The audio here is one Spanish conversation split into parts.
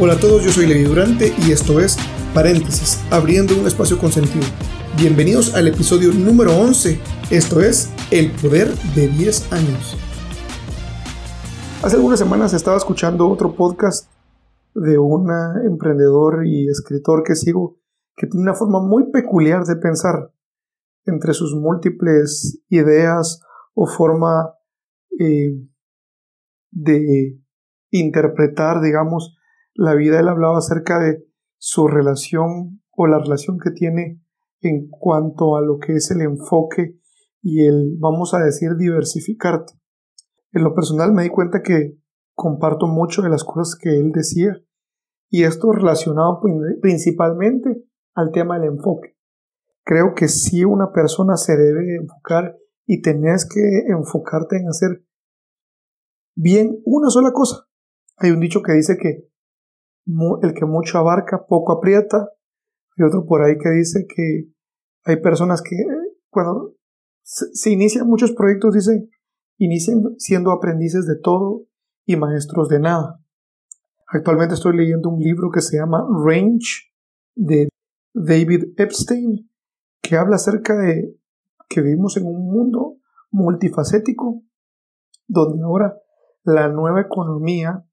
Hola a todos, yo soy Levi Durante y esto es Paréntesis, abriendo un espacio con sentido. Bienvenidos al episodio número 11, esto es El Poder de 10 años. Hace algunas semanas estaba escuchando otro podcast de un emprendedor y escritor que sigo que tiene una forma muy peculiar de pensar entre sus múltiples ideas o forma eh, de interpretar, digamos, la vida, él hablaba acerca de su relación o la relación que tiene en cuanto a lo que es el enfoque y el, vamos a decir, diversificarte. En lo personal me di cuenta que comparto mucho de las cosas que él decía y esto relacionado principalmente al tema del enfoque. Creo que si una persona se debe enfocar y tenés que enfocarte en hacer bien una sola cosa. Hay un dicho que dice que el que mucho abarca, poco aprieta. Y otro por ahí que dice que hay personas que cuando se, inician muchos proyectos, dice, inician siendo aprendices de todo y maestros de nada. Actualmente estoy leyendo un libro que se llama Range de David Epstein, que habla acerca de que vivimos en un mundo multifacético, donde ahora la nueva economía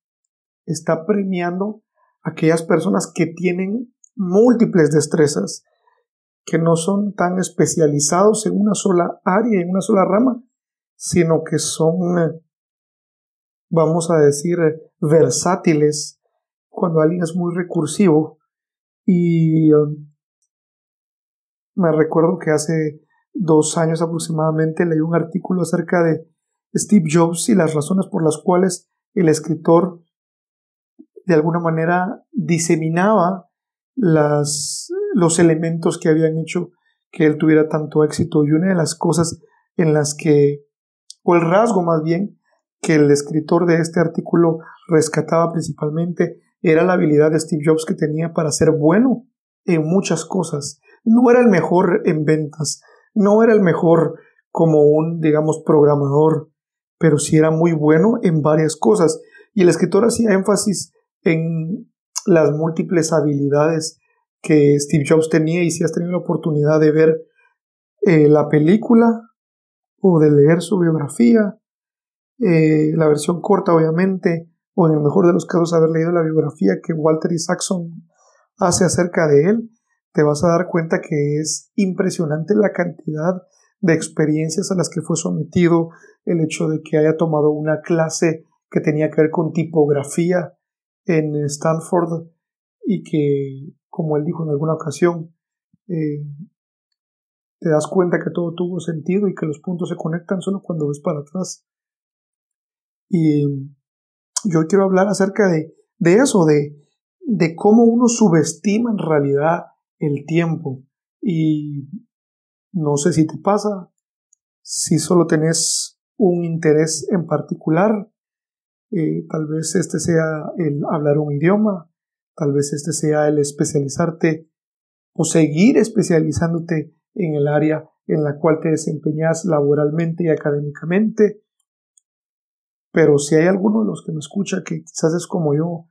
está premiando aquellas personas que tienen múltiples destrezas, que no son tan especializados en una sola área, en una sola rama, sino que son, vamos a decir, versátiles cuando alguien es muy recursivo. Y um, me recuerdo que hace dos años aproximadamente leí un artículo acerca de Steve Jobs y las razones por las cuales el escritor de alguna manera diseminaba las, los elementos que habían hecho que él tuviera tanto éxito. Y una de las cosas en las que, o el rasgo más bien, que el escritor de este artículo rescataba principalmente era la habilidad de Steve Jobs que tenía para ser bueno en muchas cosas. No era el mejor en ventas, no era el mejor como un, digamos, programador, pero sí era muy bueno en varias cosas. Y el escritor hacía énfasis en las múltiples habilidades que Steve Jobs tenía y si has tenido la oportunidad de ver eh, la película o de leer su biografía, eh, la versión corta obviamente, o en el mejor de los casos haber leído la biografía que Walter Isaacson hace acerca de él, te vas a dar cuenta que es impresionante la cantidad de experiencias a las que fue sometido, el hecho de que haya tomado una clase que tenía que ver con tipografía en Stanford y que, como él dijo en alguna ocasión, eh, te das cuenta que todo tuvo sentido y que los puntos se conectan solo cuando ves para atrás. Y yo quiero hablar acerca de, de eso, de, de cómo uno subestima en realidad el tiempo. Y no sé si te pasa, si solo tenés un interés en particular, eh, tal vez este sea el hablar un idioma, tal vez este sea el especializarte o seguir especializándote en el área en la cual te desempeñas laboralmente y académicamente. Pero si hay alguno de los que me escucha que quizás es como yo,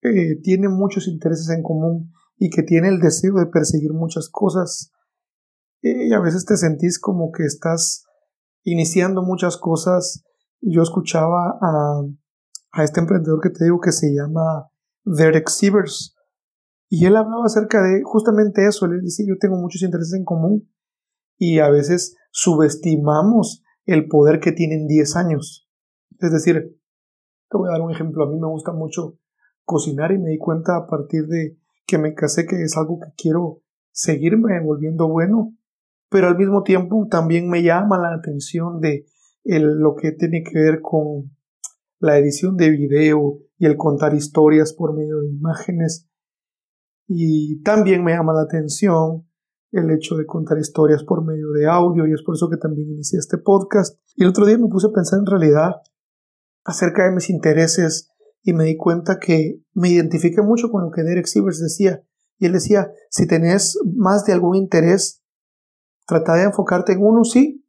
que tiene muchos intereses en común y que tiene el deseo de perseguir muchas cosas, eh, y a veces te sentís como que estás iniciando muchas cosas yo escuchaba a, a este emprendedor que te digo que se llama Derek Sievers y él hablaba acerca de justamente eso, él decía yo tengo muchos intereses en común y a veces subestimamos el poder que tienen 10 años. Es decir, te voy a dar un ejemplo, a mí me gusta mucho cocinar y me di cuenta a partir de que me casé que es algo que quiero seguirme volviendo bueno, pero al mismo tiempo también me llama la atención de lo que tiene que ver con la edición de video y el contar historias por medio de imágenes. Y también me llama la atención el hecho de contar historias por medio de audio y es por eso que también inicié este podcast. Y el otro día me puse a pensar en realidad acerca de mis intereses y me di cuenta que me identifiqué mucho con lo que Derek Sivers decía. Y él decía, si tenés más de algún interés, trata de enfocarte en uno, sí,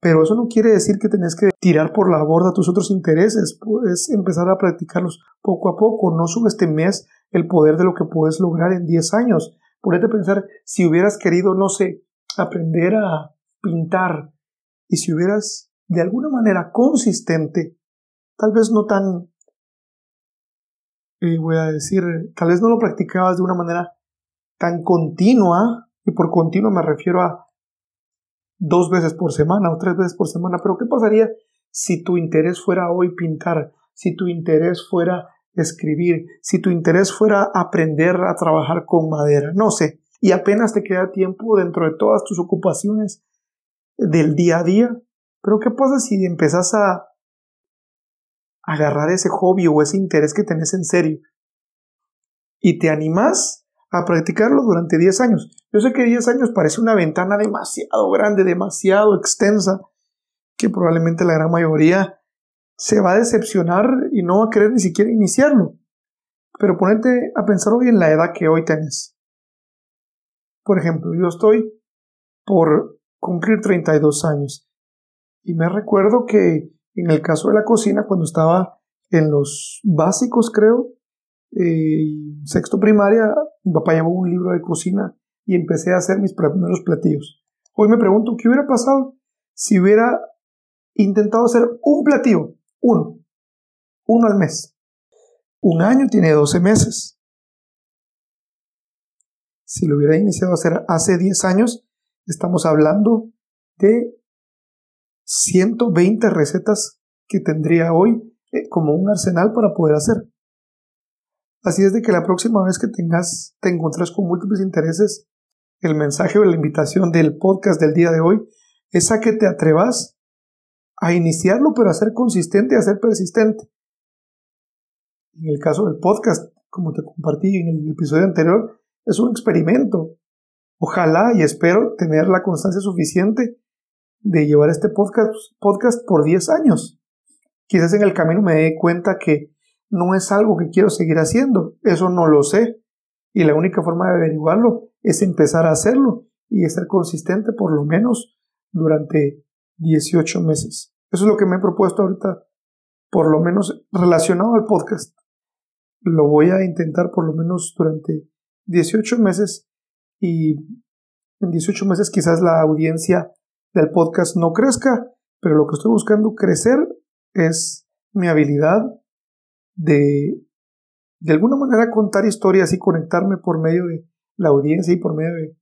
Pero eso no quiere decir que tenés que tirar por la borda tus otros intereses, puedes empezar a practicarlos poco a poco, no subestimes el poder de lo que puedes lograr en 10 años. Ponete a pensar si hubieras querido, no sé, aprender a pintar y si hubieras de alguna manera consistente, tal vez no tan, eh, voy a decir, tal vez no lo practicabas de una manera tan continua, y por continuo me refiero a dos veces por semana o tres veces por semana, pero ¿qué pasaría si tu interés fuera hoy pintar, si tu interés fuera escribir, si tu interés fuera aprender a trabajar con madera? No sé, y apenas te queda tiempo dentro de todas tus ocupaciones del día a día, pero ¿qué pasa si empezás a agarrar ese hobby o ese interés que tenés en serio y te animás a practicarlo durante 10 años. Yo sé que 10 años parece una ventana demasiado grande, demasiado extensa, que probablemente la gran mayoría se va a decepcionar y no va a querer ni siquiera iniciarlo. Pero ponete a pensar hoy en la edad que hoy tenés. Por ejemplo, yo estoy por cumplir 32 años y me recuerdo que en el caso de la cocina, cuando estaba en los básicos, creo, eh, sexto primaria, mi papá llevó un libro de cocina y empecé a hacer mis primeros platillos. Hoy me pregunto, ¿qué hubiera pasado si hubiera intentado hacer un platillo? Uno. Uno al mes. Un año tiene 12 meses. Si lo hubiera iniciado a hacer hace 10 años, estamos hablando de 120 recetas que tendría hoy eh, como un arsenal para poder hacer. Así es de que la próxima vez que tengas, te encuentres con múltiples intereses, el mensaje o la invitación del podcast del día de hoy es a que te atrevas a iniciarlo, pero a ser consistente, a ser persistente. En el caso del podcast, como te compartí en el episodio anterior, es un experimento. Ojalá y espero tener la constancia suficiente de llevar este podcast, podcast por 10 años. Quizás en el camino me dé cuenta que no es algo que quiero seguir haciendo, eso no lo sé. Y la única forma de averiguarlo es empezar a hacerlo y ser consistente por lo menos durante 18 meses. Eso es lo que me he propuesto ahorita, por lo menos relacionado al podcast. Lo voy a intentar por lo menos durante 18 meses y en 18 meses quizás la audiencia del podcast no crezca, pero lo que estoy buscando crecer es mi habilidad de de alguna manera contar historias y conectarme por medio de la audiencia y por medio de,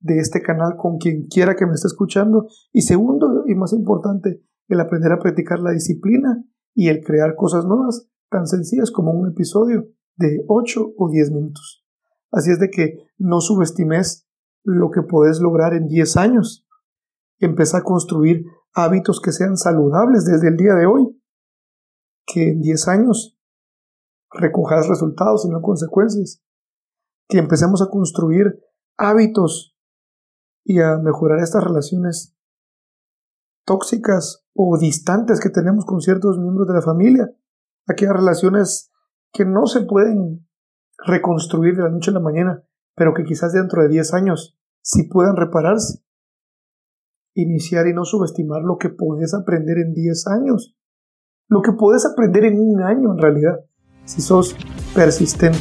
de este canal con quien quiera que me esté escuchando. Y segundo, y más importante, el aprender a practicar la disciplina y el crear cosas nuevas tan sencillas como un episodio de 8 o 10 minutos. Así es de que no subestimes lo que puedes lograr en 10 años. Empieza a construir hábitos que sean saludables desde el día de hoy. Que en 10 años recojas resultados y no consecuencias. Que empecemos a construir hábitos y a mejorar estas relaciones tóxicas o distantes que tenemos con ciertos miembros de la familia. Aquellas relaciones que no se pueden reconstruir de la noche a la mañana, pero que quizás dentro de 10 años sí puedan repararse. Iniciar y no subestimar lo que puedes aprender en 10 años. Lo que puedes aprender en un año en realidad si sos persistente.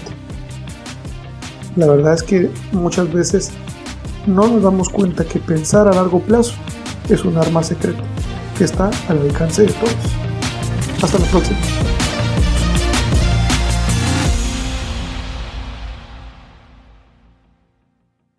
La verdad es que muchas veces no nos damos cuenta que pensar a largo plazo es un arma secreta que está al alcance de todos. Hasta la próxima.